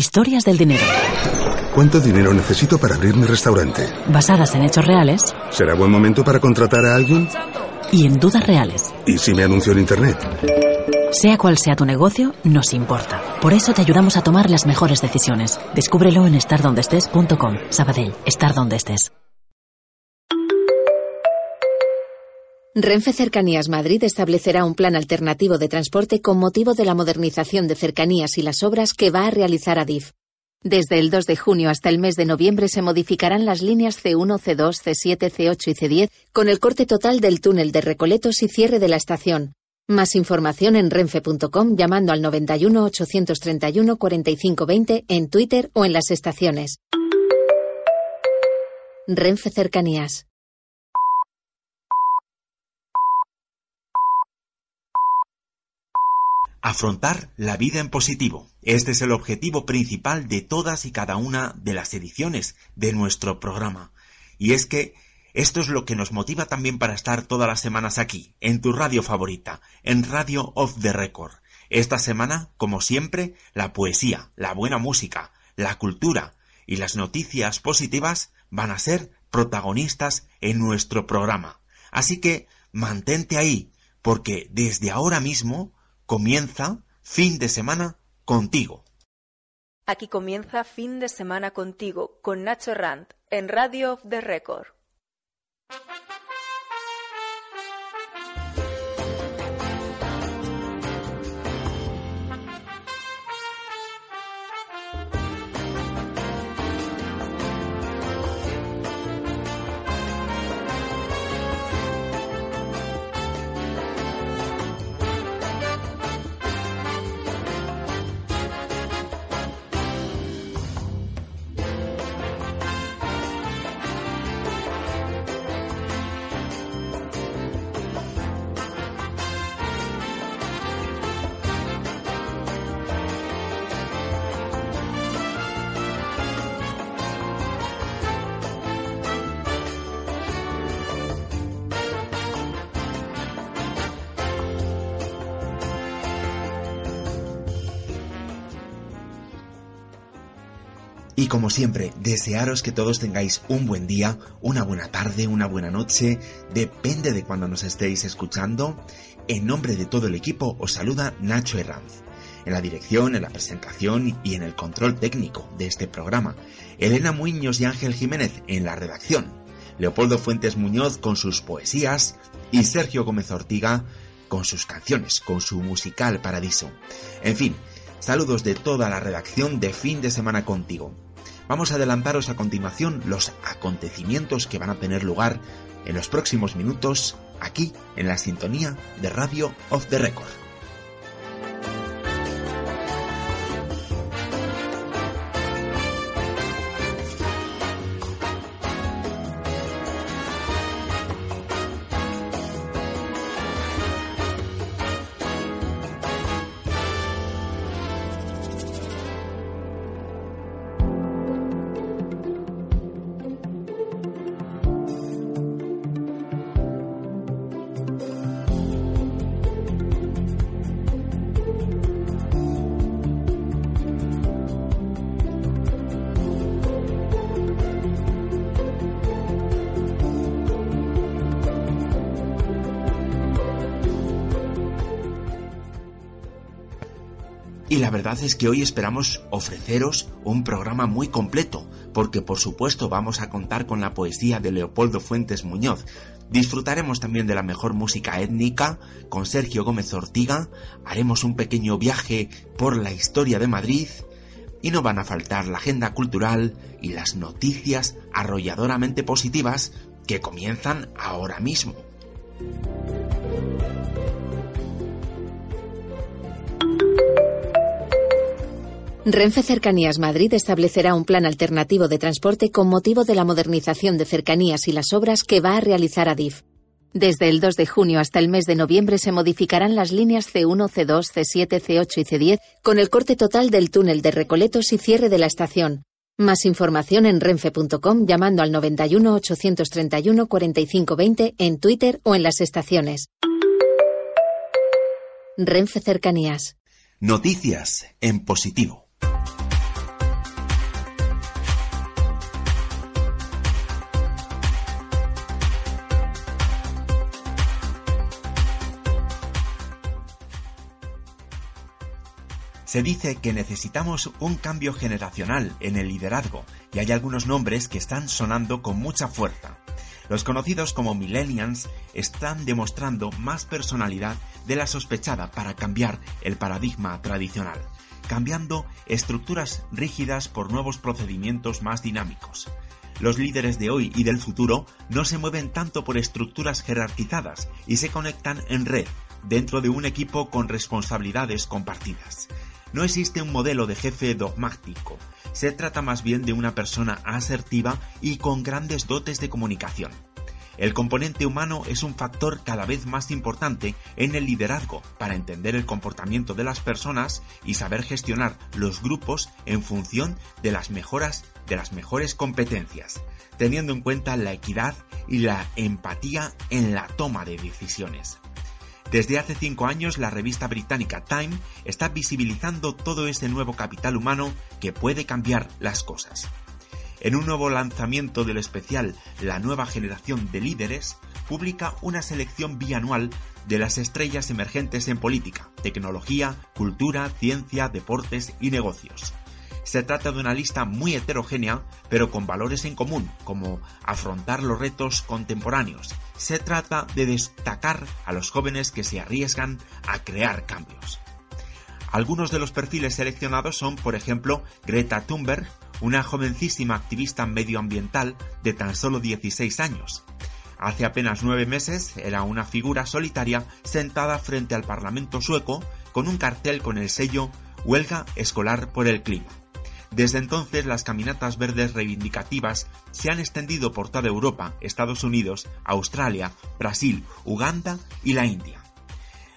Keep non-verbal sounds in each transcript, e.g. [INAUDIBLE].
Historias del dinero. ¿Cuánto dinero necesito para abrir mi restaurante? Basadas en hechos reales. ¿Será buen momento para contratar a alguien? Y en dudas reales. ¿Y si me anuncio en Internet? Sea cual sea tu negocio, nos importa. Por eso te ayudamos a tomar las mejores decisiones. Descúbrelo en estardondestes.com. Sabadell, estar donde estés. Renfe Cercanías Madrid establecerá un plan alternativo de transporte con motivo de la modernización de cercanías y las obras que va a realizar Adif. Desde el 2 de junio hasta el mes de noviembre se modificarán las líneas C1, C2, C7, C8 y C10 con el corte total del túnel de Recoletos y cierre de la estación. Más información en renfe.com llamando al 91 831 4520 en Twitter o en las estaciones. Renfe Cercanías. Afrontar la vida en positivo. Este es el objetivo principal de todas y cada una de las ediciones de nuestro programa. Y es que esto es lo que nos motiva también para estar todas las semanas aquí, en tu radio favorita, en Radio Off the Record. Esta semana, como siempre, la poesía, la buena música, la cultura y las noticias positivas van a ser protagonistas en nuestro programa. Así que mantente ahí, porque desde ahora mismo Comienza fin de semana contigo. Aquí comienza fin de semana contigo con Nacho Rand en Radio of the Record. Como siempre, desearos que todos tengáis un buen día, una buena tarde, una buena noche, depende de cuando nos estéis escuchando. En nombre de todo el equipo os saluda Nacho Herranz. En la dirección, en la presentación y en el control técnico de este programa, Elena Muñoz y Ángel Jiménez en la redacción, Leopoldo Fuentes Muñoz con sus poesías y Sergio Gómez Ortiga con sus canciones, con su musical Paradiso. En fin, saludos de toda la redacción de fin de semana contigo. Vamos a adelantaros a continuación los acontecimientos que van a tener lugar en los próximos minutos aquí en la sintonía de Radio of the Record. Es que hoy esperamos ofreceros un programa muy completo, porque por supuesto vamos a contar con la poesía de Leopoldo Fuentes Muñoz. Disfrutaremos también de la mejor música étnica con Sergio Gómez Ortiga, haremos un pequeño viaje por la historia de Madrid y no van a faltar la agenda cultural y las noticias arrolladoramente positivas que comienzan ahora mismo. Renfe Cercanías Madrid establecerá un plan alternativo de transporte con motivo de la modernización de cercanías y las obras que va a realizar Adif. Desde el 2 de junio hasta el mes de noviembre se modificarán las líneas C1, C2, C7, C8 y C10 con el corte total del túnel de Recoletos y cierre de la estación. Más información en renfe.com llamando al 91 831 4520 en Twitter o en las estaciones. Renfe Cercanías. Noticias en positivo. Se dice que necesitamos un cambio generacional en el liderazgo y hay algunos nombres que están sonando con mucha fuerza. Los conocidos como millennials están demostrando más personalidad de la sospechada para cambiar el paradigma tradicional, cambiando estructuras rígidas por nuevos procedimientos más dinámicos. Los líderes de hoy y del futuro no se mueven tanto por estructuras jerarquizadas y se conectan en red, dentro de un equipo con responsabilidades compartidas. No existe un modelo de jefe dogmático, se trata más bien de una persona asertiva y con grandes dotes de comunicación. El componente humano es un factor cada vez más importante en el liderazgo para entender el comportamiento de las personas y saber gestionar los grupos en función de las mejoras de las mejores competencias, teniendo en cuenta la equidad y la empatía en la toma de decisiones. Desde hace cinco años, la revista británica Time está visibilizando todo ese nuevo capital humano que puede cambiar las cosas. En un nuevo lanzamiento del especial La nueva generación de líderes, publica una selección bianual de las estrellas emergentes en política, tecnología, cultura, ciencia, deportes y negocios. Se trata de una lista muy heterogénea, pero con valores en común, como afrontar los retos contemporáneos. Se trata de destacar a los jóvenes que se arriesgan a crear cambios. Algunos de los perfiles seleccionados son, por ejemplo, Greta Thunberg, una jovencísima activista medioambiental de tan solo 16 años. Hace apenas nueve meses era una figura solitaria sentada frente al Parlamento sueco con un cartel con el sello Huelga Escolar por el Clima. Desde entonces las caminatas verdes reivindicativas se han extendido por toda Europa, Estados Unidos, Australia, Brasil, Uganda y la India.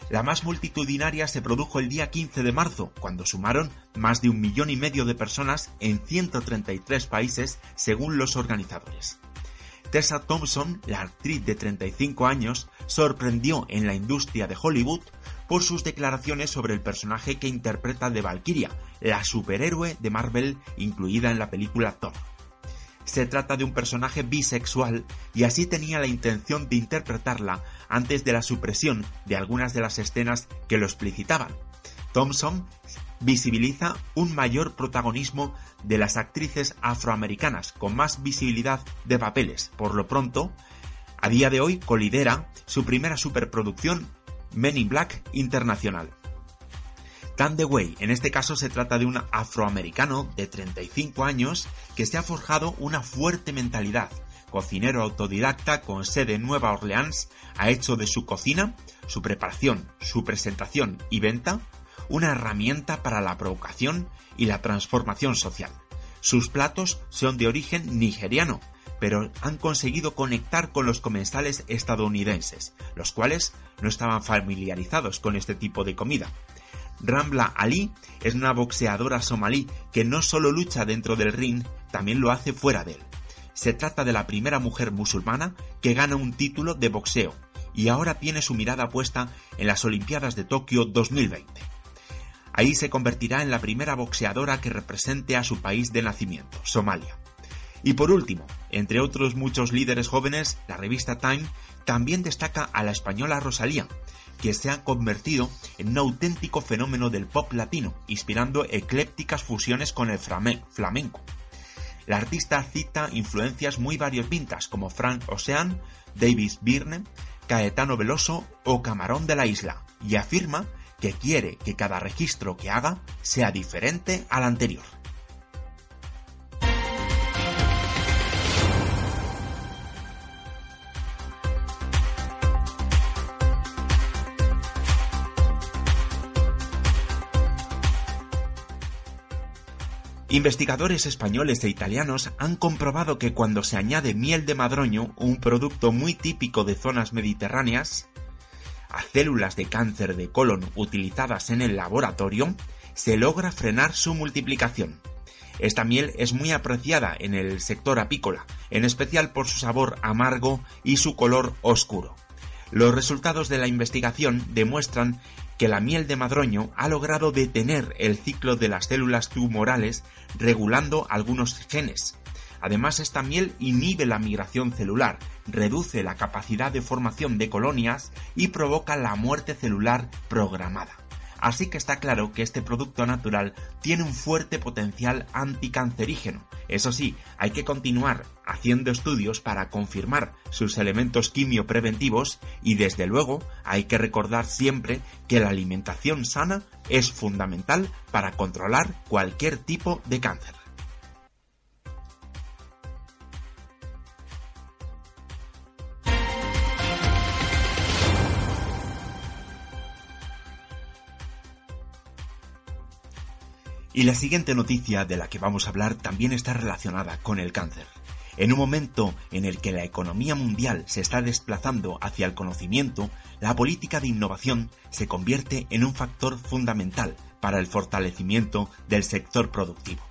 La más multitudinaria se produjo el día 15 de marzo, cuando sumaron más de un millón y medio de personas en 133 países, según los organizadores. Tessa Thompson, la actriz de 35 años, sorprendió en la industria de Hollywood por sus declaraciones sobre el personaje que interpreta de Valkyria, la superhéroe de Marvel incluida en la película Thor. Se trata de un personaje bisexual y así tenía la intención de interpretarla antes de la supresión de algunas de las escenas que lo explicitaban. Thompson visibiliza un mayor protagonismo de las actrices afroamericanas con más visibilidad de papeles. Por lo pronto, a día de hoy colidera su primera superproducción Men in Black Internacional. Tan The Way, en este caso se trata de un afroamericano de 35 años que se ha forjado una fuerte mentalidad. Cocinero autodidacta con sede en Nueva Orleans, ha hecho de su cocina, su preparación, su presentación y venta una herramienta para la provocación y la transformación social. Sus platos son de origen nigeriano, pero han conseguido conectar con los comensales estadounidenses, los cuales no estaban familiarizados con este tipo de comida. Rambla Ali es una boxeadora somalí que no solo lucha dentro del ring, también lo hace fuera de él. Se trata de la primera mujer musulmana que gana un título de boxeo y ahora tiene su mirada puesta en las Olimpiadas de Tokio 2020. Ahí se convertirá en la primera boxeadora que represente a su país de nacimiento, Somalia. Y por último, entre otros muchos líderes jóvenes, la revista Time también destaca a la española Rosalía, que se ha convertido en un auténtico fenómeno del pop latino, inspirando eclépticas fusiones con el flamenco. La artista cita influencias muy variopintas como Frank Ocean, Davis Byrne, Caetano Veloso o Camarón de la Isla, y afirma que quiere que cada registro que haga sea diferente al anterior. Investigadores españoles e italianos han comprobado que cuando se añade miel de madroño, un producto muy típico de zonas mediterráneas, a células de cáncer de colon utilizadas en el laboratorio, se logra frenar su multiplicación. Esta miel es muy apreciada en el sector apícola, en especial por su sabor amargo y su color oscuro. Los resultados de la investigación demuestran que la miel de madroño ha logrado detener el ciclo de las células tumorales regulando algunos genes. Además, esta miel inhibe la migración celular, reduce la capacidad de formación de colonias y provoca la muerte celular programada. Así que está claro que este producto natural tiene un fuerte potencial anticancerígeno. Eso sí, hay que continuar haciendo estudios para confirmar sus elementos quimiopreventivos y desde luego hay que recordar siempre que la alimentación sana es fundamental para controlar cualquier tipo de cáncer. Y la siguiente noticia de la que vamos a hablar también está relacionada con el cáncer. En un momento en el que la economía mundial se está desplazando hacia el conocimiento, la política de innovación se convierte en un factor fundamental para el fortalecimiento del sector productivo.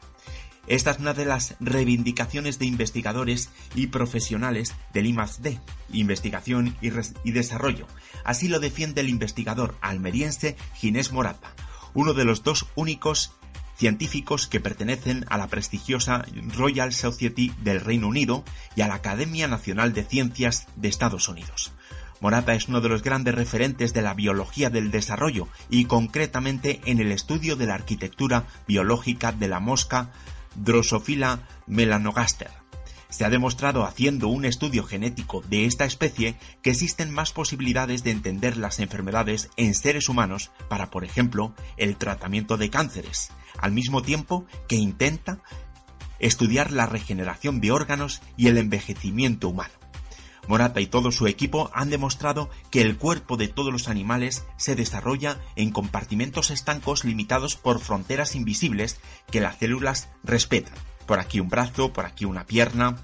Esta es una de las reivindicaciones de investigadores y profesionales del I+D, Investigación y, y Desarrollo. Así lo defiende el investigador almeriense Ginés Morata, uno de los dos únicos científicos que pertenecen a la prestigiosa Royal Society del Reino Unido y a la Academia Nacional de Ciencias de Estados Unidos. Morata es uno de los grandes referentes de la biología del desarrollo y concretamente en el estudio de la arquitectura biológica de la mosca Drosophila melanogaster. Se ha demostrado haciendo un estudio genético de esta especie que existen más posibilidades de entender las enfermedades en seres humanos para, por ejemplo, el tratamiento de cánceres, al mismo tiempo que intenta estudiar la regeneración de órganos y el envejecimiento humano. Morata y todo su equipo han demostrado que el cuerpo de todos los animales se desarrolla en compartimentos estancos limitados por fronteras invisibles que las células respetan. Por aquí un brazo, por aquí una pierna.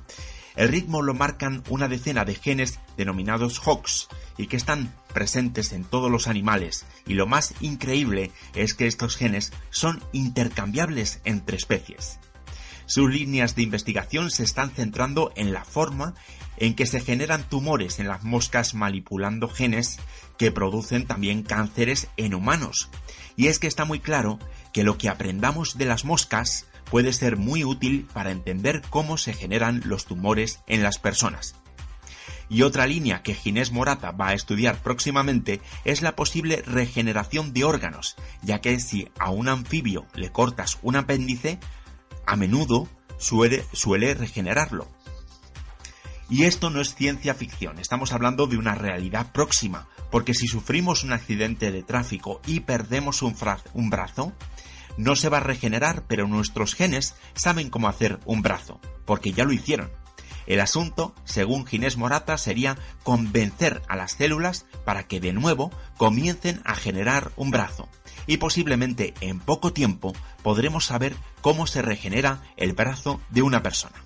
El ritmo lo marcan una decena de genes denominados HOX y que están presentes en todos los animales y lo más increíble es que estos genes son intercambiables entre especies. Sus líneas de investigación se están centrando en la forma en que se generan tumores en las moscas manipulando genes que producen también cánceres en humanos. Y es que está muy claro que lo que aprendamos de las moscas puede ser muy útil para entender cómo se generan los tumores en las personas. Y otra línea que Ginés Morata va a estudiar próximamente es la posible regeneración de órganos, ya que si a un anfibio le cortas un apéndice, a menudo suele, regenerarlo. Y esto no es ciencia ficción, estamos hablando de una realidad próxima, porque si sufrimos un accidente de tráfico y perdemos un brazo, no se va a regenerar, pero nuestros genes saben cómo hacer un brazo, porque ya lo hicieron. El asunto, según Ginés Morata, sería convencer a las células para que de nuevo comiencen a generar un brazo. Y posiblemente en poco tiempo podremos saber cómo se regenera el brazo de una persona.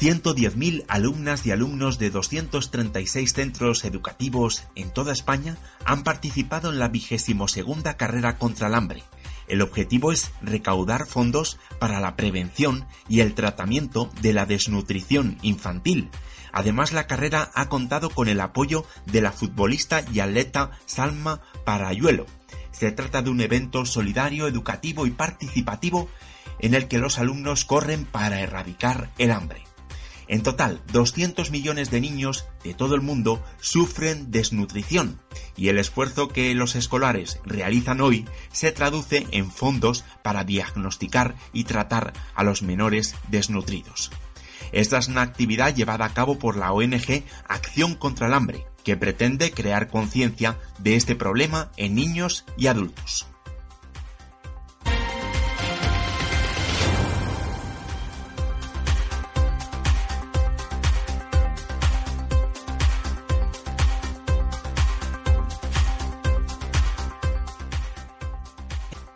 110.000 alumnas y alumnos de 236 centros educativos en toda España han participado en la vigésimo segunda carrera contra el hambre. El objetivo es recaudar fondos para la prevención y el tratamiento de la desnutrición infantil. Además, la carrera ha contado con el apoyo de la futbolista y atleta Salma Parayuelo. Se trata de un evento solidario, educativo y participativo en el que los alumnos corren para erradicar el hambre. En total, 200 millones de niños de todo el mundo sufren desnutrición y el esfuerzo que los escolares realizan hoy se traduce en fondos para diagnosticar y tratar a los menores desnutridos. Esta es una actividad llevada a cabo por la ONG Acción contra el Hambre, que pretende crear conciencia de este problema en niños y adultos.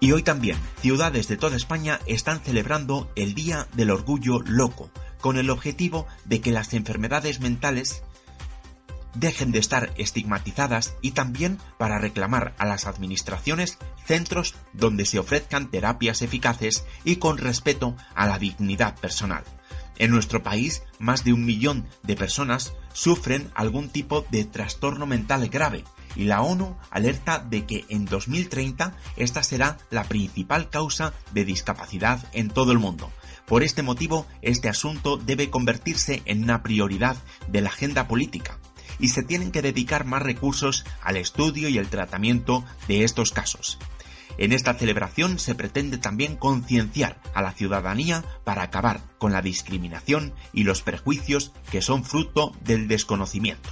Y hoy también, ciudades de toda España están celebrando el Día del Orgullo Loco, con el objetivo de que las enfermedades mentales dejen de estar estigmatizadas y también para reclamar a las administraciones centros donde se ofrezcan terapias eficaces y con respeto a la dignidad personal. En nuestro país, más de un millón de personas sufren algún tipo de trastorno mental grave y la ONU alerta de que en 2030 esta será la principal causa de discapacidad en todo el mundo. Por este motivo, este asunto debe convertirse en una prioridad de la agenda política y se tienen que dedicar más recursos al estudio y el tratamiento de estos casos. En esta celebración se pretende también concienciar a la ciudadanía para acabar con la discriminación y los prejuicios que son fruto del desconocimiento.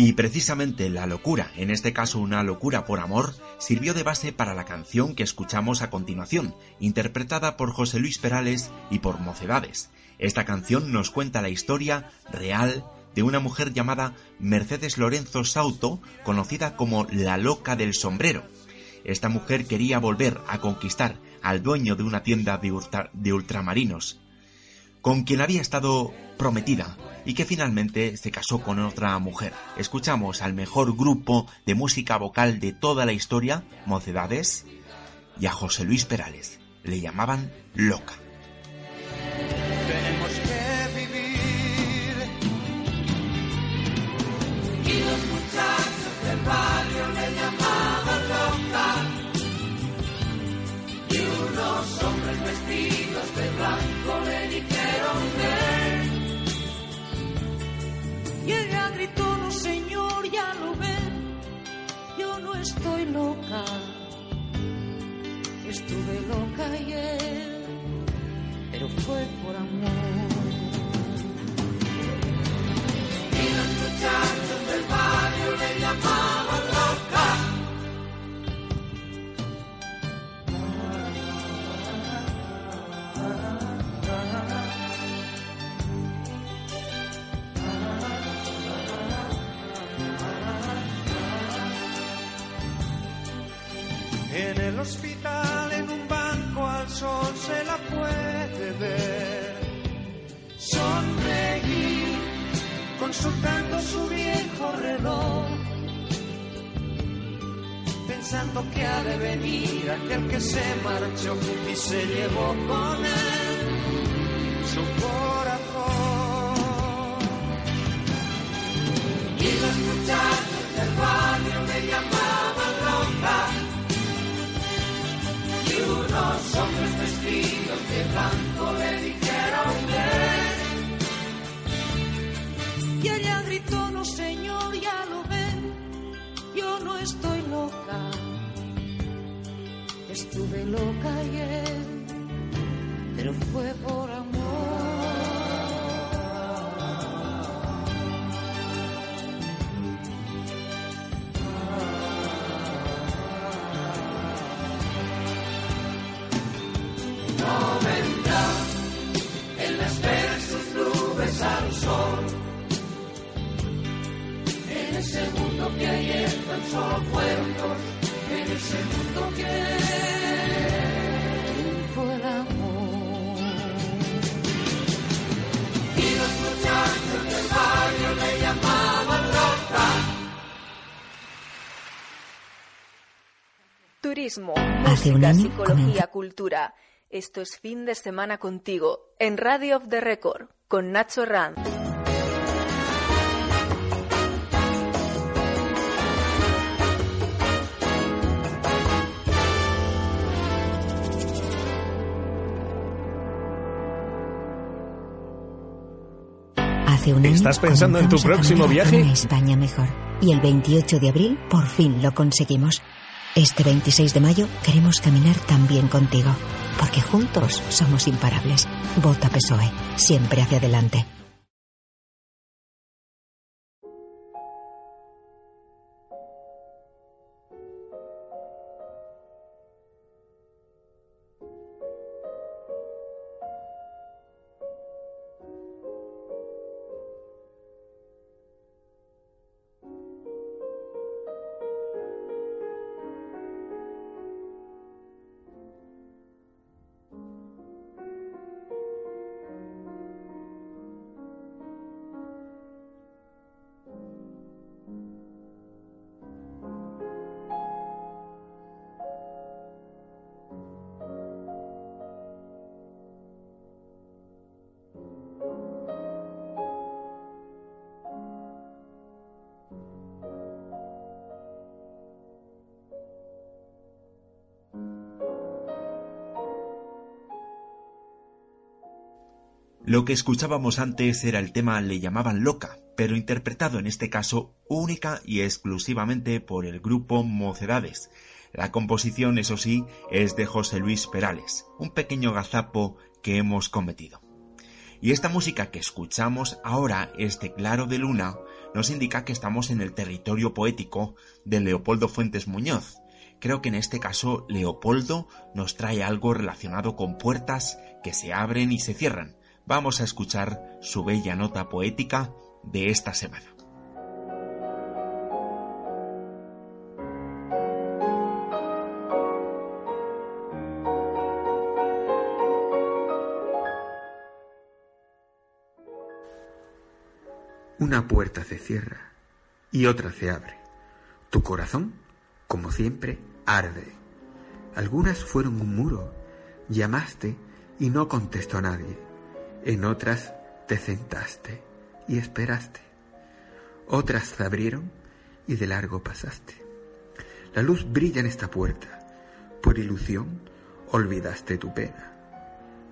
Y precisamente la locura, en este caso una locura por amor, sirvió de base para la canción que escuchamos a continuación, interpretada por José Luis Perales y por Mocedades. Esta canción nos cuenta la historia real de una mujer llamada Mercedes Lorenzo Sauto, conocida como la loca del sombrero. Esta mujer quería volver a conquistar al dueño de una tienda de, ultramarinos, con quien había estado prometida y que finalmente se casó con otra mujer. Escuchamos al mejor grupo de música vocal de toda la historia, Mocedades, y a José Luis Perales. Le llamaban Loca. Estoy loca, estuve loca ayer, pero fue por amor. Hospital, en un banco al sol se la puede ver. Sonreír, consultando su viejo reloj. Pensando que ha de venir aquel que se marchó y se llevó con él estuve loca ayer, pero fue por amor. no vendrá en las versos nubes al sol. En ese mundo que ayer tan solo fueron dos, en ese mundo que Turismo, Hace un música, año psicología, comenzó- cultura. Esto es fin de semana contigo en Radio of the Record con Nacho Ranz. Hace un año ¿Estás pensando en tu próximo viaje? España mejor. Y el 28 de abril por fin lo conseguimos. Este 26 de mayo queremos caminar también contigo. Porque juntos somos imparables. Vota PSOE. Siempre hacia adelante. Lo que escuchábamos antes era el tema Le llamaban loca, pero interpretado en este caso única y exclusivamente por el grupo Mocedades. La composición, eso sí, es de José Luis Perales, un pequeño gazapo que hemos cometido. Y esta música que escuchamos ahora, este claro de luna, nos indica que estamos en el territorio poético de Leopoldo Fuentes Muñoz. Creo que en este caso Leopoldo nos trae algo relacionado con puertas que se abren y se cierran, vamos a escuchar su bella nota poética de esta semana. Una puerta se cierra y otra se abre. Tu corazón, como siempre, arde. Algunas fueron un muro. Llamaste y no contestó nadie. En otras te sentaste y esperaste. Otras se abrieron y de largo pasaste. La luz brilla en esta puerta. Por ilusión olvidaste tu pena.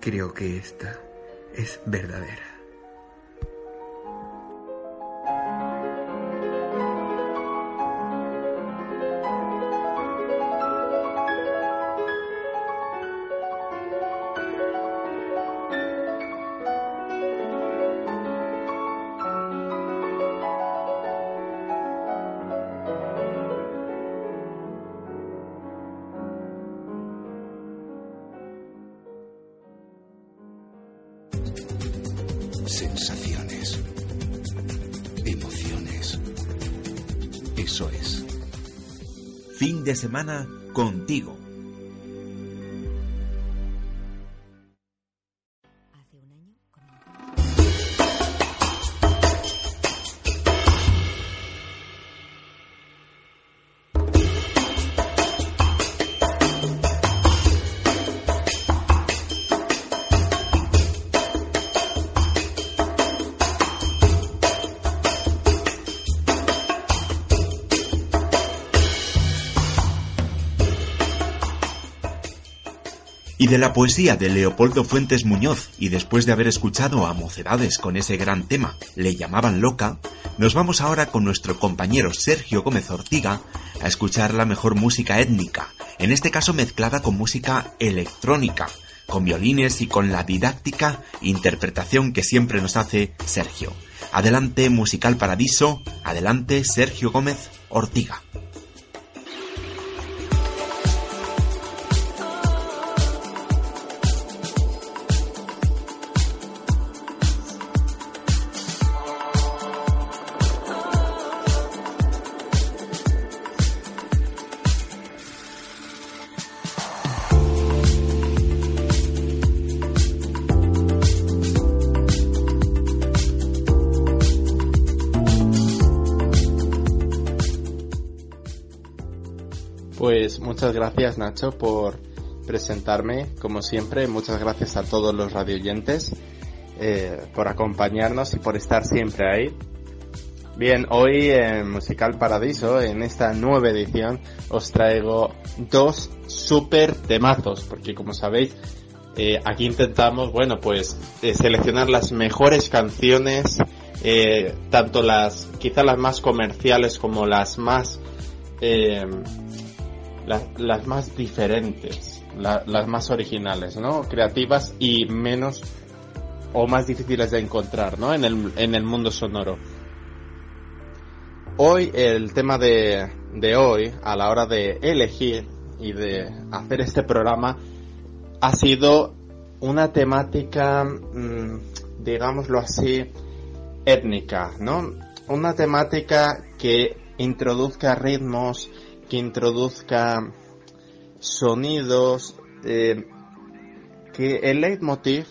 Creo que esta es verdadera. Semana contigo. Y de la poesía de Leopoldo Fuentes Muñoz, y después de haber escuchado a Mocedades con ese gran tema, le llamaban loca, nos vamos ahora con nuestro compañero Sergio Gómez Ortiga a escuchar la mejor música étnica, en este caso mezclada con música electrónica, con violines y con la didáctica interpretación que siempre nos hace Sergio. Adelante Musical Paradiso, adelante Sergio Gómez Ortiga. Muchas gracias Nacho por presentarme, como siempre, muchas gracias a todos los radioyentes eh, por acompañarnos y por estar siempre ahí. Bien, hoy en Musical Paradiso, en esta nueva edición, os traigo dos super temazos, porque como sabéis, eh, aquí intentamos, bueno, pues eh, seleccionar las mejores canciones, tanto las, quizá las más comerciales como las más las más diferentes las más originales, ¿no? Creativas y menos o más difíciles de encontrar, ¿no? En el, en el mundo sonoro. Hoy, el tema de, de hoy, a la hora de elegir y de hacer este programa, ha sido una temática, mm, digámoslo así, étnica, ¿no? Una temática que introduzca ritmos, que introduzca sonidos, eh, que el leitmotiv,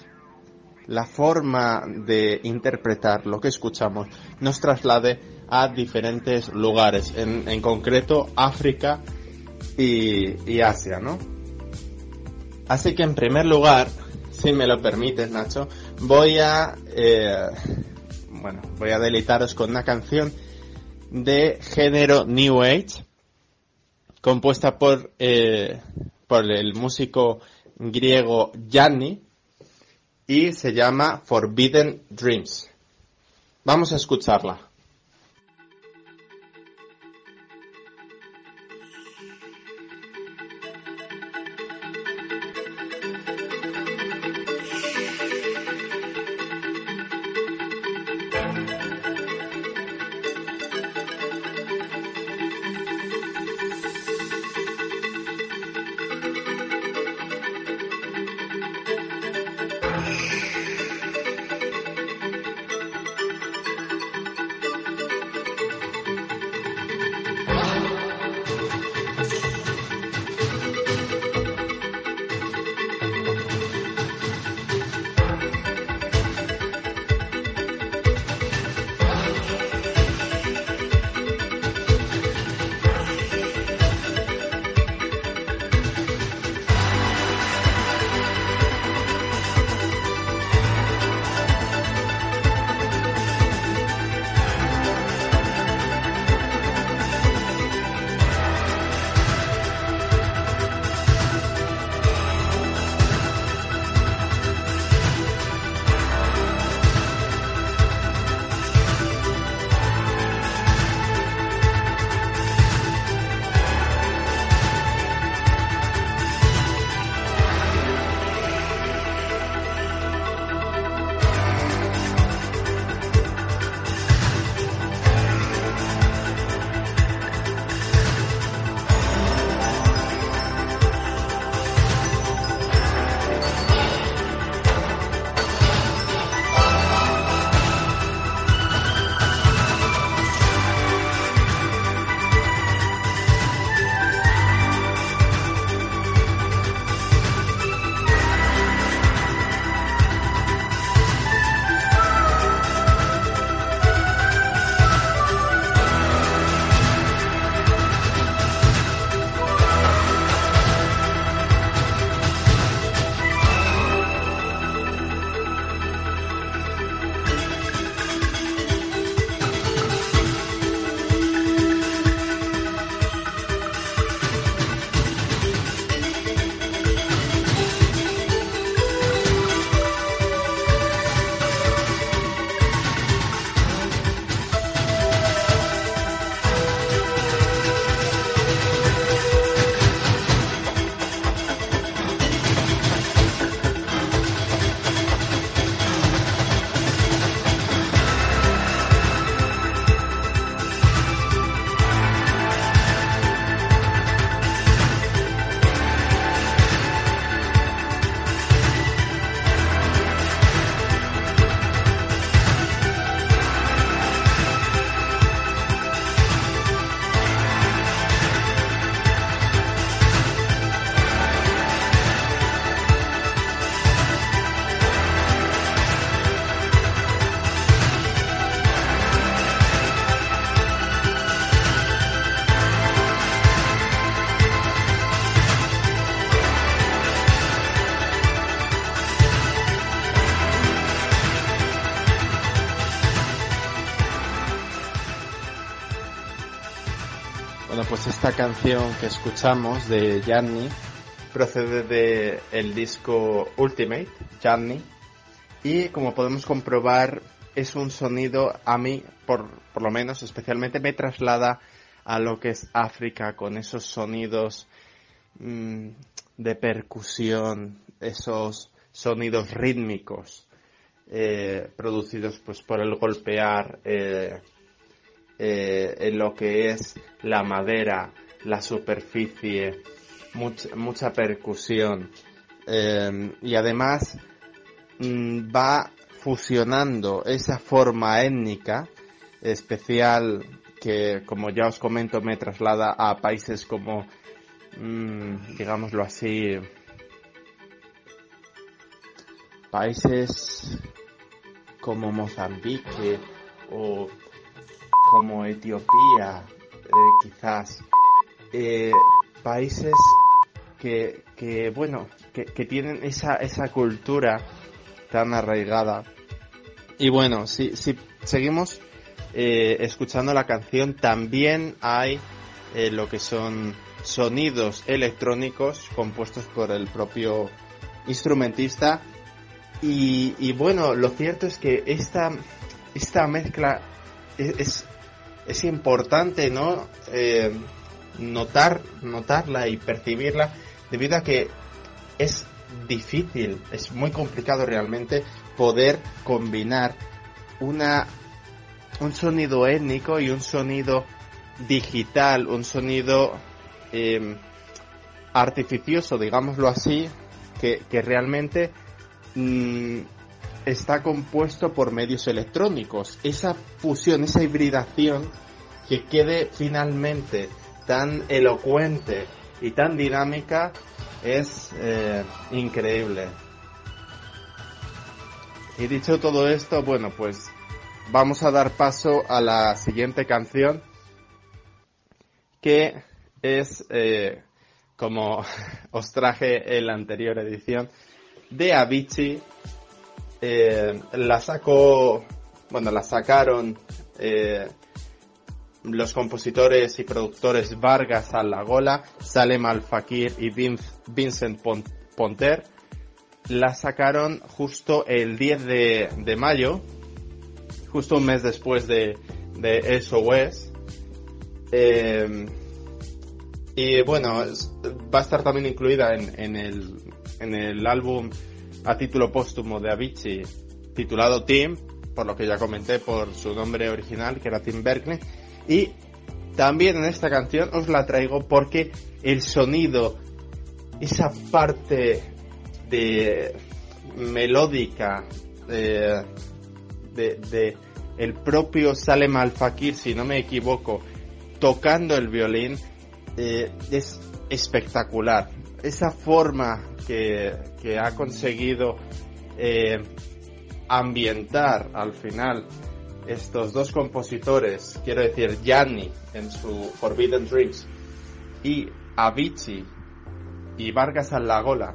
la forma de interpretar lo que escuchamos, nos traslade a diferentes lugares, en, en concreto África y, y, Asia, ¿no? Así que en primer lugar, si me lo permites, Nacho, voy a, eh, bueno, voy a delitaros con una canción de género New Age, compuesta por, eh, por el músico griego Gianni y se llama Forbidden Dreams. Vamos a escucharla. Canción que escuchamos de Gianni. Procede de el disco Ultimate, Gianni, y como podemos comprobar es un sonido a mí, por, por lo menos especialmente, me traslada a lo que es África con esos sonidos, mmm, de percusión, esos sonidos rítmicos eh, producidos pues por el golpear eh, eh, en lo que es la madera, la superficie, mucha, mucha percusión y además mm, va fusionando esa forma étnica especial que, como ya os comento, me traslada a países como, mm, digámoslo así, países como Mozambique o como Etiopía, eh, quizás, eh, países que, que bueno, que, que, tienen esa, esa cultura tan arraigada. Y bueno, si, si seguimos eh, escuchando la canción, también hay eh, lo que son sonidos electrónicos compuestos por el propio instrumentista. Y, bueno, lo cierto es que esta, esta mezcla es, es, importante, ¿no? Eh, notar, notarla y percibirla debido a que es difícil, es muy complicado realmente poder combinar una un sonido étnico y un sonido digital, un sonido eh, artificioso, digámoslo así, que, realmente mm, está compuesto por medios electrónicos. Esa fusión, esa hibridación que quede finalmente tan elocuente y tan dinámica es eh, increíble. Y dicho todo esto, bueno, pues vamos a dar paso a la siguiente canción, que es, eh, como [LAUGHS] os traje en la anterior edición, de Avicii. Eh, la sacó, bueno, la sacaron eh, los compositores y productores Vargas Alagola, Salem Al Fakir y Vincent Ponter. La sacaron justo el 10 de, de mayo justo un mes después de, de SOS. Eh, y bueno, va a estar también incluida en, en, el, en el álbum a título póstumo de Avicii titulado Tim, por lo que ya comenté por su nombre original, que era Tim Berkeley. Y también en esta canción os la traigo porque el sonido, esa parte de melódica de, de, el propio Salem Al Fakir, si no me equivoco, tocando el violín, eh, es espectacular. Esa forma que, ha conseguido eh, ambientar al final estos dos compositores, quiero decir, Gianni en su Forbidden Dreams y Avicii y Vargas Allagola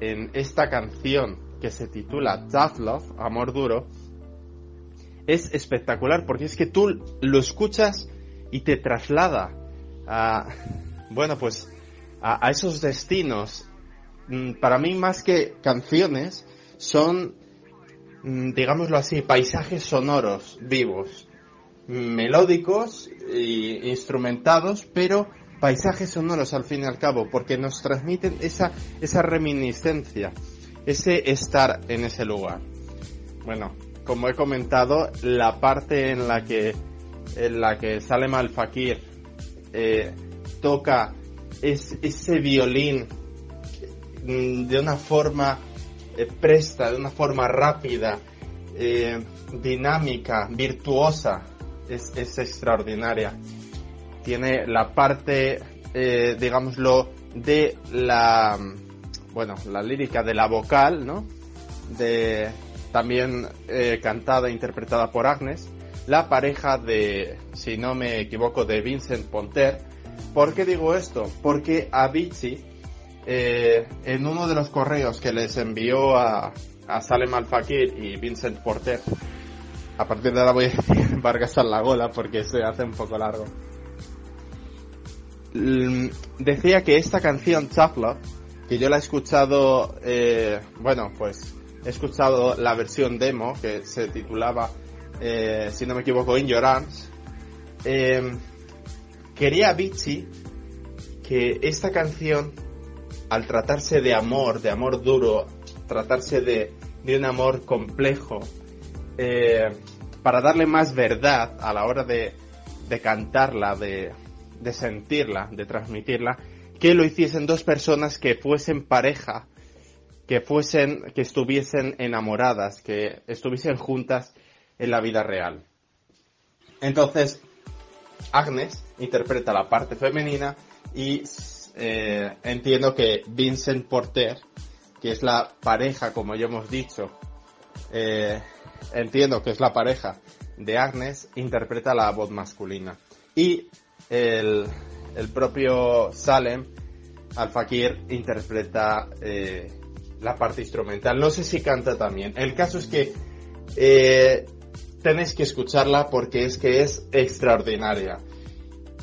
en esta canción que se titula Tough Love, Amor Duro, es espectacular porque es que tú lo escuchas y te traslada a, [LAUGHS] bueno, pues a, esos destinos. Mm, para mí más que canciones son, mm, digámoslo así, paisajes sonoros vivos, melódicos e instrumentados, pero paisajes sonoros al fin y al cabo, porque nos transmiten esa, esa reminiscencia, ese estar en ese lugar. Bueno, como he comentado, la parte en la que, en la que Salem Al Fakir eh, toca ese violín de una forma eh, presta, de una forma rápida, eh, dinámica, virtuosa, es, es, extraordinaria. Tiene la parte, digámoslo, de la, bueno, la lírica de la vocal, ¿no? De, también eh, cantada e interpretada por Agnes, la pareja de, si no me equivoco, de Vincent Ponter. ¿Por qué digo esto? Porque Avicii, eh, en uno de los correos que les envió a, a Salem Al Fakir y Vincent Porter, a partir de ahora voy a decir [LAUGHS] Vargas a la gola porque se hace un poco largo. Decía que esta canción, Chapla, que yo la he escuchado, eh, bueno, pues he escuchado la versión demo que se titulaba, eh, si no me equivoco, In Your. Eh, quería Vichy que esta canción al tratarse de amor, de amor duro, tratarse de, de un amor complejo, eh, para darle más verdad a la hora de, de cantarla, de, de sentirla, de transmitirla, que lo hiciesen dos personas que fuesen pareja, que fuesen, que estuviesen enamoradas, que estuviesen juntas en la vida real. Entonces, Agnes interpreta la parte femenina y eh, entiendo que Vincent Porter, que es la pareja, como ya hemos dicho, eh, entiendo que es la pareja de Agnes, interpreta la voz masculina. Y el, el propio Salem, Al-Fakir, interpreta eh, la parte instrumental. No sé si canta también. El caso es que eh, tenéis que escucharla porque es que es extraordinaria.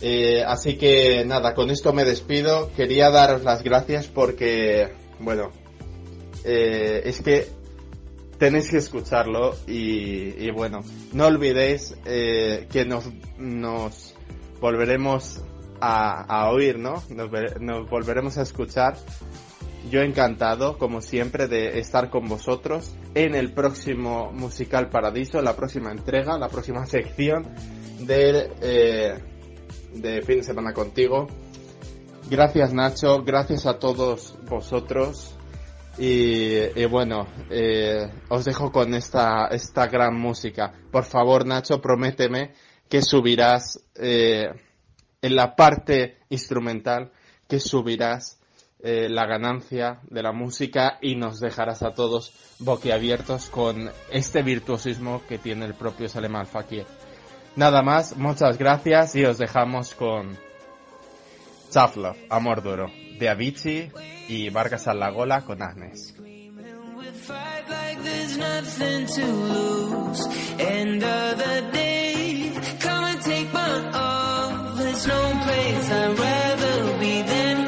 Eh, así que nada, con esto me despido. Quería daros las gracias porque, bueno, eh, es que tenéis que escucharlo y, bueno, no olvidéis eh, que nos, nos volveremos a, oír, ¿no? Nos, nos volveremos a escuchar. Yo encantado, como siempre, de estar con vosotros en el próximo Musical Paradiso, la próxima entrega, la próxima sección de, eh, de fin de semana contigo. Gracias Nacho, gracias a todos vosotros. Y, bueno, eh, os dejo con esta, esta gran música. Por favor Nacho, prométeme que subirás eh, en la parte instrumental, que subirás eh, la ganancia de la música y nos dejarás a todos boquiabiertos con este virtuosismo que tiene el propio Salem Al Fakir. Nada más, muchas gracias y os dejamos con Love, Amor Duro, de Avicii y Vargas con Agnes. come and take my all. There's no place I'd rather be than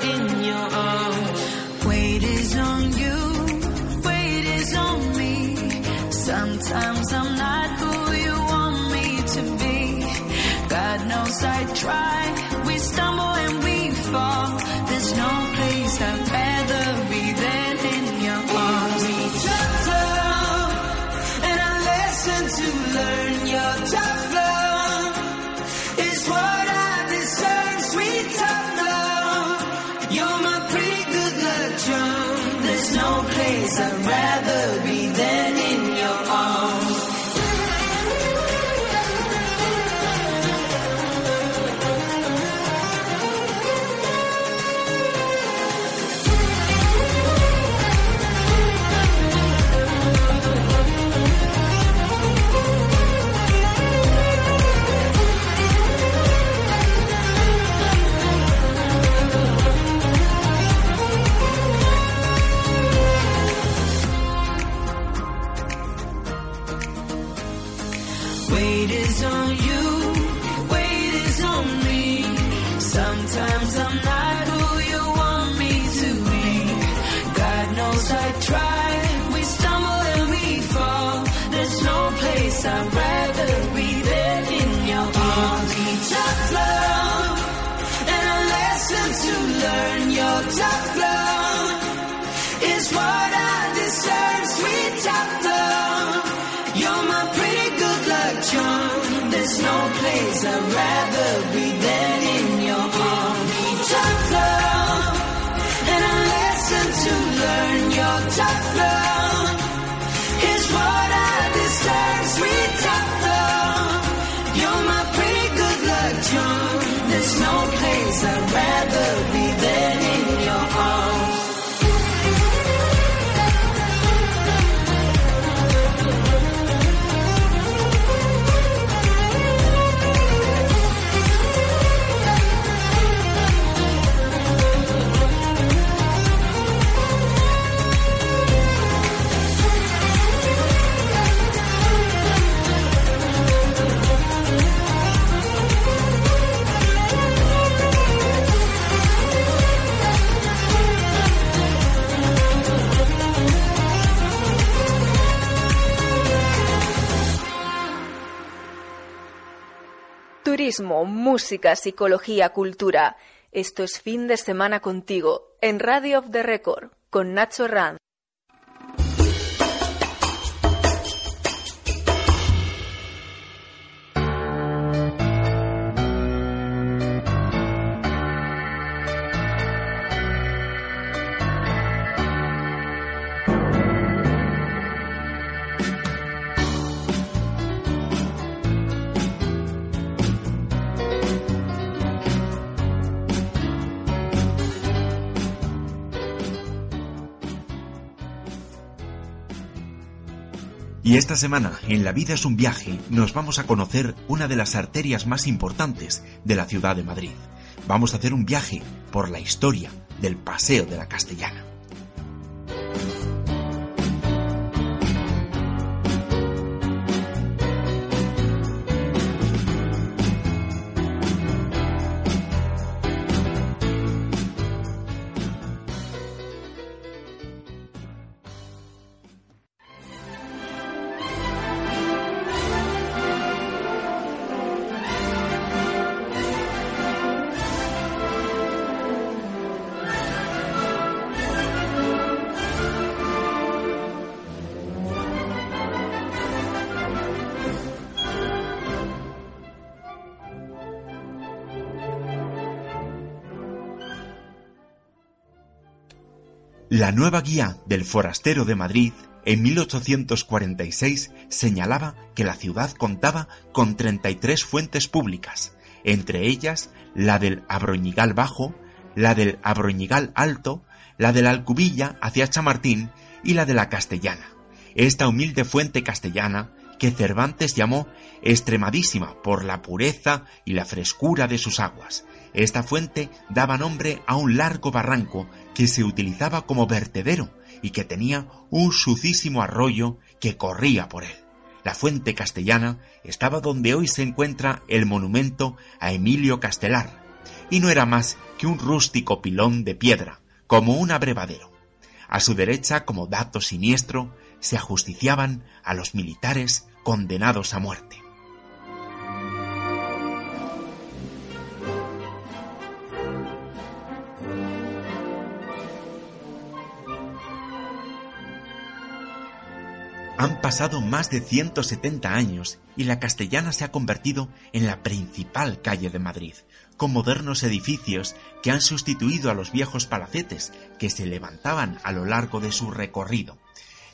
música, psicología, cultura. Esto es fin de semana contigo en Radio of the Record con Nacho Rand. Y esta semana, en La vida es un viaje, nos vamos a conocer una de las arterias más importantes de la ciudad de Madrid. Vamos a hacer un viaje por la historia del Paseo de la Castellana. Nueva guía del forastero de Madrid en 1846 señalaba que la ciudad contaba con 33 fuentes públicas, entre ellas la del Abroñigal Bajo, la del Abroñigal Alto, la de la Alcubilla hacia Chamartín y la de la Castellana. Esta humilde fuente castellana que Cervantes llamó extremadísima por la pureza y la frescura de sus aguas. Esta fuente daba nombre a un largo barranco que se utilizaba como vertedero y que tenía un sucísimo arroyo que corría por él. La fuente castellana estaba donde hoy se encuentra el monumento a Emilio Castelar, y no era más que un rústico pilón de piedra, como un abrevadero. A su derecha, como dato siniestro, se ajusticiaban a los militares condenados a muerte. Han pasado más de 170 años y la Castellana se ha convertido en la principal calle de Madrid, con modernos edificios que han sustituido a los viejos palacetes que se levantaban a lo largo de su recorrido.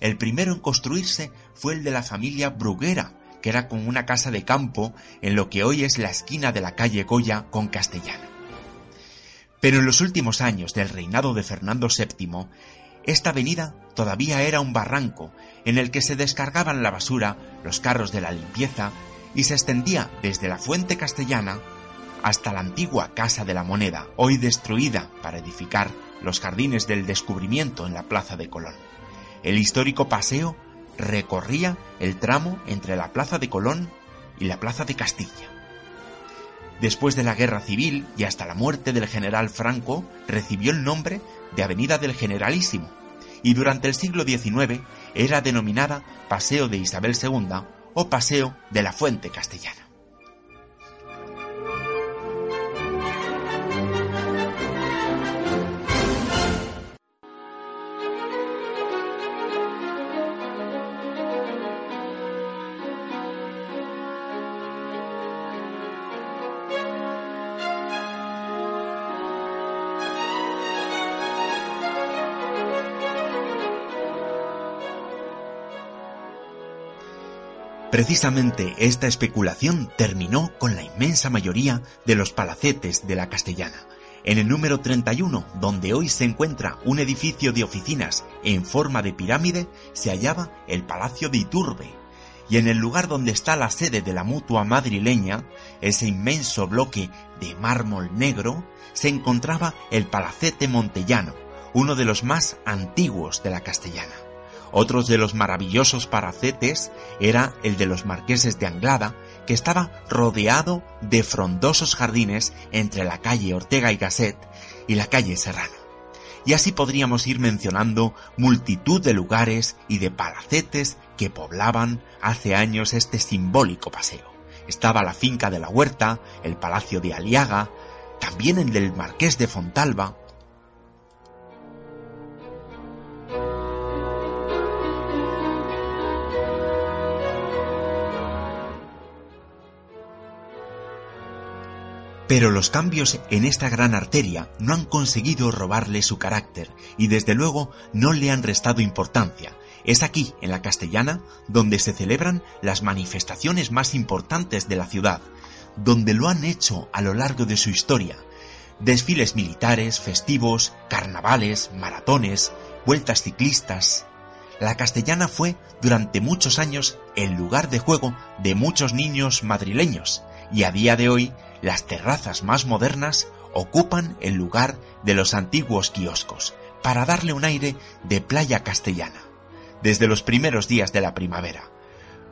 El primero en construirse fue el de la familia Bruguera, que era como una casa de campo en lo que hoy es la esquina de la calle Goya con Castellana. Pero en los últimos años del reinado de Fernando VII, esta avenida todavía era un barranco en el que se descargaban la basura, los carros de la limpieza, y se extendía desde la fuente castellana hasta la antigua Casa de la Moneda, hoy destruida para edificar los jardines del descubrimiento en la Plaza de Colón. El histórico paseo recorría el tramo entre la Plaza de Colón y la Plaza de Castilla. Después de la Guerra Civil y hasta la muerte del general Franco, recibió el nombre de Avenida del Generalísimo, y durante el siglo XIX era denominada Paseo de Isabel II o Paseo de la Fuente Castellana. Precisamente esta especulación terminó con la inmensa mayoría de los palacetes de la Castellana. En el número 31, donde hoy se encuentra un edificio de oficinas en forma de pirámide, se hallaba el Palacio de Iturbe. Y en el lugar donde está la sede de la mutua madrileña, ese inmenso bloque de mármol negro, se encontraba el Palacete Montellano, uno de los más antiguos de la Castellana. Otros de los maravillosos paracetes era el de los marqueses de Anglada, que estaba rodeado de frondosos jardines entre la calle Ortega y Gasset y la calle Serrano. Y así podríamos ir mencionando multitud de lugares y de palacetes que poblaban hace años este simbólico paseo. Estaba la finca de la Huerta, el palacio de Aliaga, también el del marqués de Fontalba, Pero los cambios en esta gran arteria no han conseguido robarle su carácter y desde luego no le han restado importancia. Es aquí, en la Castellana, donde se celebran las manifestaciones más importantes de la ciudad, donde lo han hecho a lo largo de su historia. Desfiles militares, festivos, carnavales, maratones, vueltas ciclistas. La Castellana fue durante muchos años el lugar de juego de muchos niños madrileños y a día de hoy las terrazas más modernas ocupan el lugar de los antiguos kioscos para darle un aire de playa castellana, desde los primeros días de la primavera.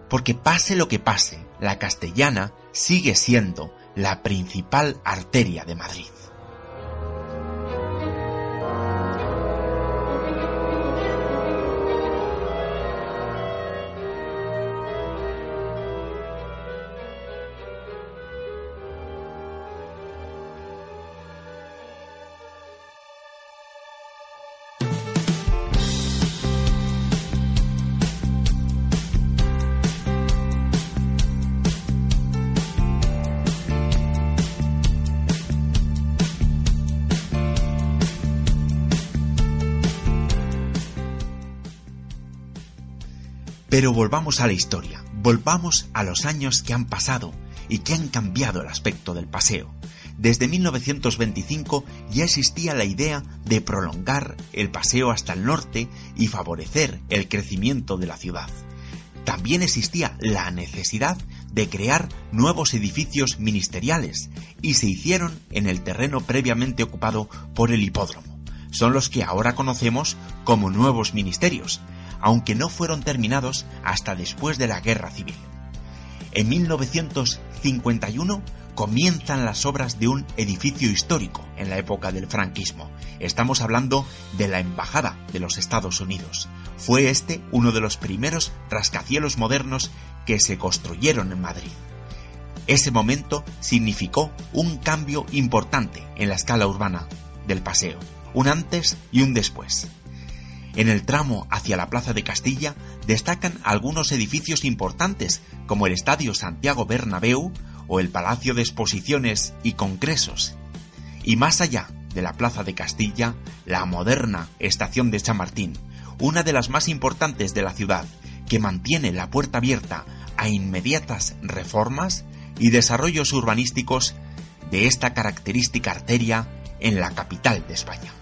Porque pase lo que pase, la castellana sigue siendo la principal arteria de Madrid. Pero volvamos a la historia, volvamos a los años que han pasado y que han cambiado el aspecto del paseo. Desde 1925 ya existía la idea de prolongar el paseo hasta el norte y favorecer el crecimiento de la ciudad. También existía la necesidad de crear nuevos edificios ministeriales y se hicieron en el terreno previamente ocupado por el hipódromo. Son los que ahora conocemos como nuevos ministerios, aunque no fueron terminados hasta después de la Guerra Civil. En 1951 comienzan las obras de un edificio histórico en la época del franquismo. Estamos hablando de la Embajada de los Estados Unidos. Fue este uno de los primeros rascacielos modernos que se construyeron en Madrid. Ese momento significó un cambio importante en la escala urbana del paseo, un antes y un después. En el tramo hacia la Plaza de Castilla destacan algunos edificios importantes como el Estadio Santiago Bernabéu o el Palacio de Exposiciones y Congresos. Y más allá de la Plaza de Castilla, la moderna Estación de Chamartín, una de las más importantes de la ciudad, que mantiene la puerta abierta a inmediatas reformas y desarrollos urbanísticos de esta característica arteria en la capital de España.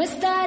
No estaría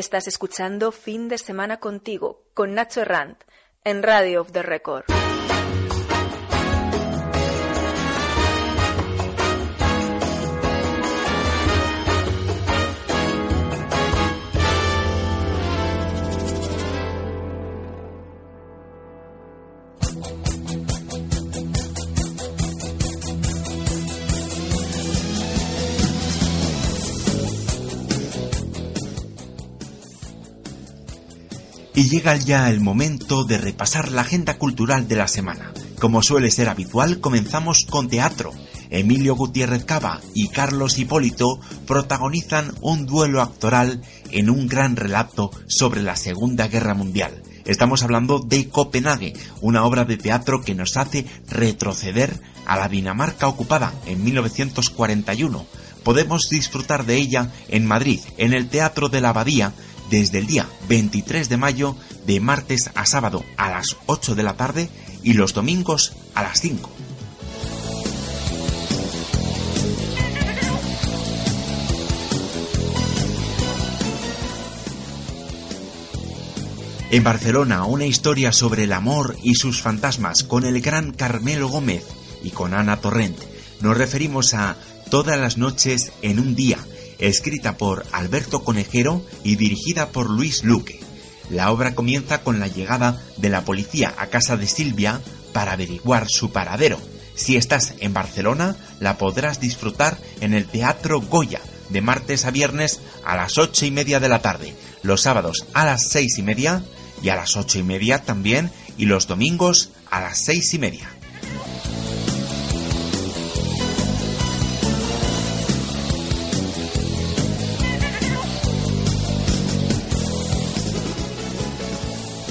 Estás escuchando Fin de Semana contigo con Nacho Rand en Radio of the Record. Llega ya el momento de repasar la agenda cultural de la semana. Como suele ser habitual, comenzamos con teatro. Emilio Gutiérrez Cava y Carlos Hipólito protagonizan un duelo actoral en un gran relato sobre la Segunda Guerra Mundial. Estamos hablando de Copenhague, una obra de teatro que nos hace retroceder a la Dinamarca ocupada en 1941. Podemos disfrutar de ella en Madrid, en el Teatro de la Abadía, desde el día 23 de mayo de martes a sábado a las 8 de la tarde y los domingos a las 5. En Barcelona, una historia sobre el amor y sus fantasmas con el gran Carmelo Gómez y con Ana Torrent. Nos referimos a Todas las noches en un día, escrita por Alberto Conejero y dirigida por Luis Luque. La obra comienza con la llegada de la policía a casa de Silvia para averiguar su paradero. Si estás en Barcelona, la podrás disfrutar en el Teatro Goya, de martes a viernes a las ocho y media de la tarde, los sábados a las seis y media y a las ocho y media también, y los domingos a las seis y media.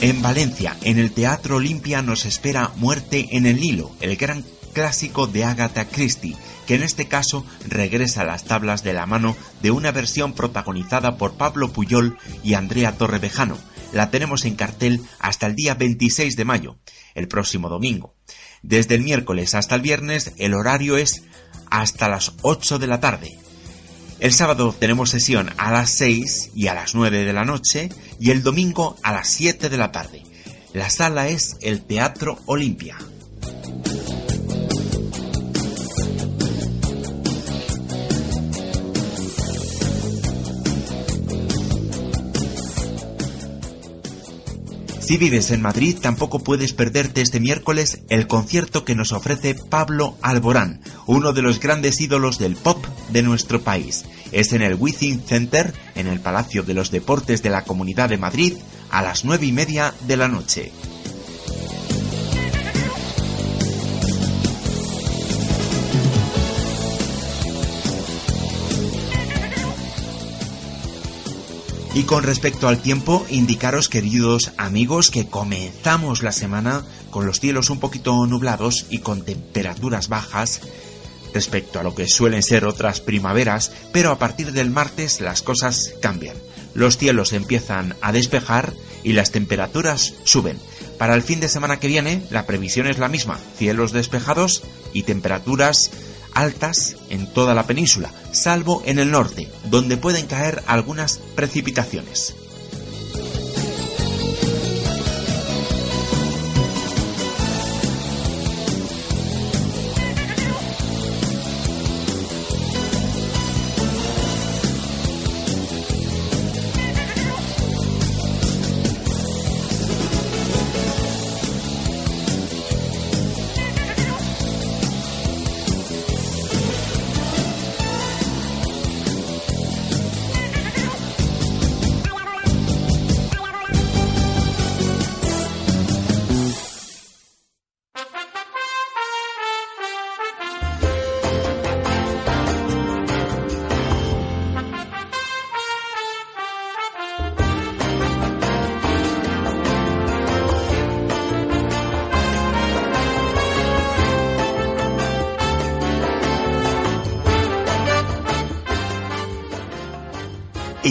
En Valencia, en el Teatro Olimpia, nos espera Muerte en el Nilo, el gran clásico de Agatha Christie, que en este caso regresa a las tablas de la mano de una versión protagonizada por Pablo Puyol y Andrea Torrevejano. La tenemos en cartel hasta el día 26 de mayo, el próximo domingo. Desde el miércoles hasta el viernes el horario es hasta las 8 de la tarde. El sábado tenemos sesión a las 6 y a las 9 de la noche y el domingo a las 7 de la tarde. La sala es el Teatro Olimpia. Si vives en Madrid, tampoco puedes perderte este miércoles el concierto que nos ofrece Pablo Alborán, uno de los grandes ídolos del pop de nuestro país. Es en el Within Center, en el Palacio de los Deportes de la Comunidad de Madrid, a las nueve y media de la noche. Y con respecto al tiempo, indicaros queridos amigos que comenzamos la semana con los cielos un poquito nublados y con temperaturas bajas respecto a lo que suelen ser otras primaveras, pero a partir del martes las cosas cambian. Los cielos empiezan a despejar y las temperaturas suben. Para el fin de semana que viene la previsión es la misma, cielos despejados y temperaturas altas en toda la península, salvo en el norte, donde pueden caer algunas precipitaciones.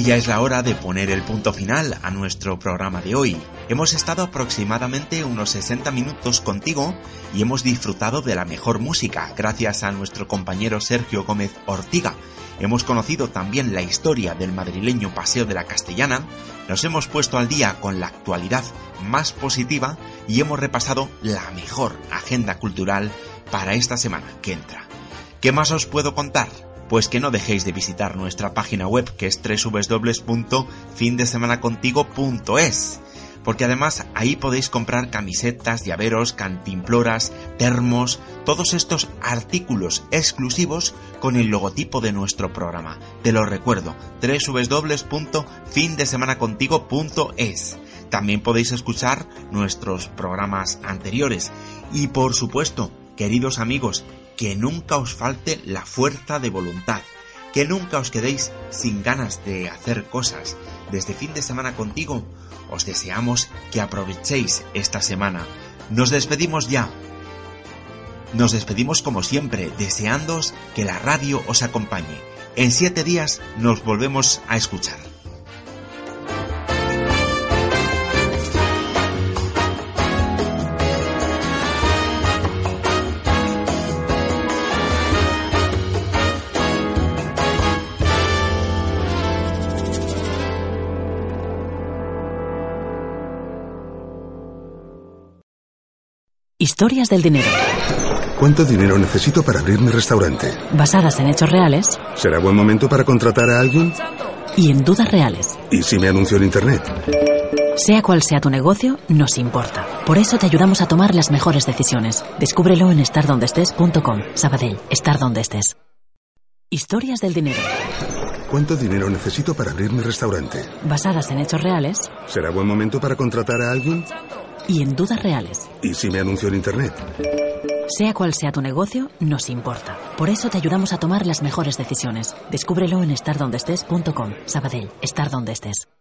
Ya es la hora de poner el punto final a nuestro programa de hoy. Hemos estado aproximadamente unos 60 minutos contigo y hemos disfrutado de la mejor música gracias a nuestro compañero Sergio Gómez Ortiga. Hemos conocido también la historia del madrileño Paseo de la Castellana, nos hemos puesto al día con la actualidad más positiva y hemos repasado la mejor agenda cultural para esta semana que entra. ¿Qué más os puedo contar? Pues que no dejéis de visitar nuestra página web que es www.findesemanacontigo.es porque además ahí podéis comprar camisetas, llaveros, cantimploras, termos, todos estos artículos exclusivos con el logotipo de nuestro programa. Te lo recuerdo, www.findesemanacontigo.es. También podéis escuchar nuestros programas anteriores y por supuesto, queridos amigos, que nunca os falte la fuerza de voluntad, que nunca os quedéis sin ganas de hacer cosas. Desde fin de semana contigo, os deseamos que aprovechéis esta semana. Nos despedimos ya. Nos despedimos como siempre, deseándoos que la radio os acompañe. En siete días nos volvemos a escuchar. Historias del dinero. ¿Cuánto dinero necesito para abrir mi restaurante? Basadas en hechos reales ¿Será buen momento para contratar a alguien? y en dudas reales. ¿Y si me anuncio en Internet? Sea cual sea tu negocio, nos importa. Por eso te ayudamos a tomar las mejores decisiones. Descúbrelo en estardondestes.com. Sabadell, estar donde estés. Historias del dinero. ¿Cuánto dinero necesito para abrir mi restaurante? Basadas en hechos reales ¿Será buen momento para contratar a alguien? Y en dudas reales. ¿Y si me anuncio en Internet? Sea cual sea tu negocio, nos importa. Por eso te ayudamos a tomar las mejores decisiones. Descúbrelo en estardondestes.com. Sabadell, estar donde estés.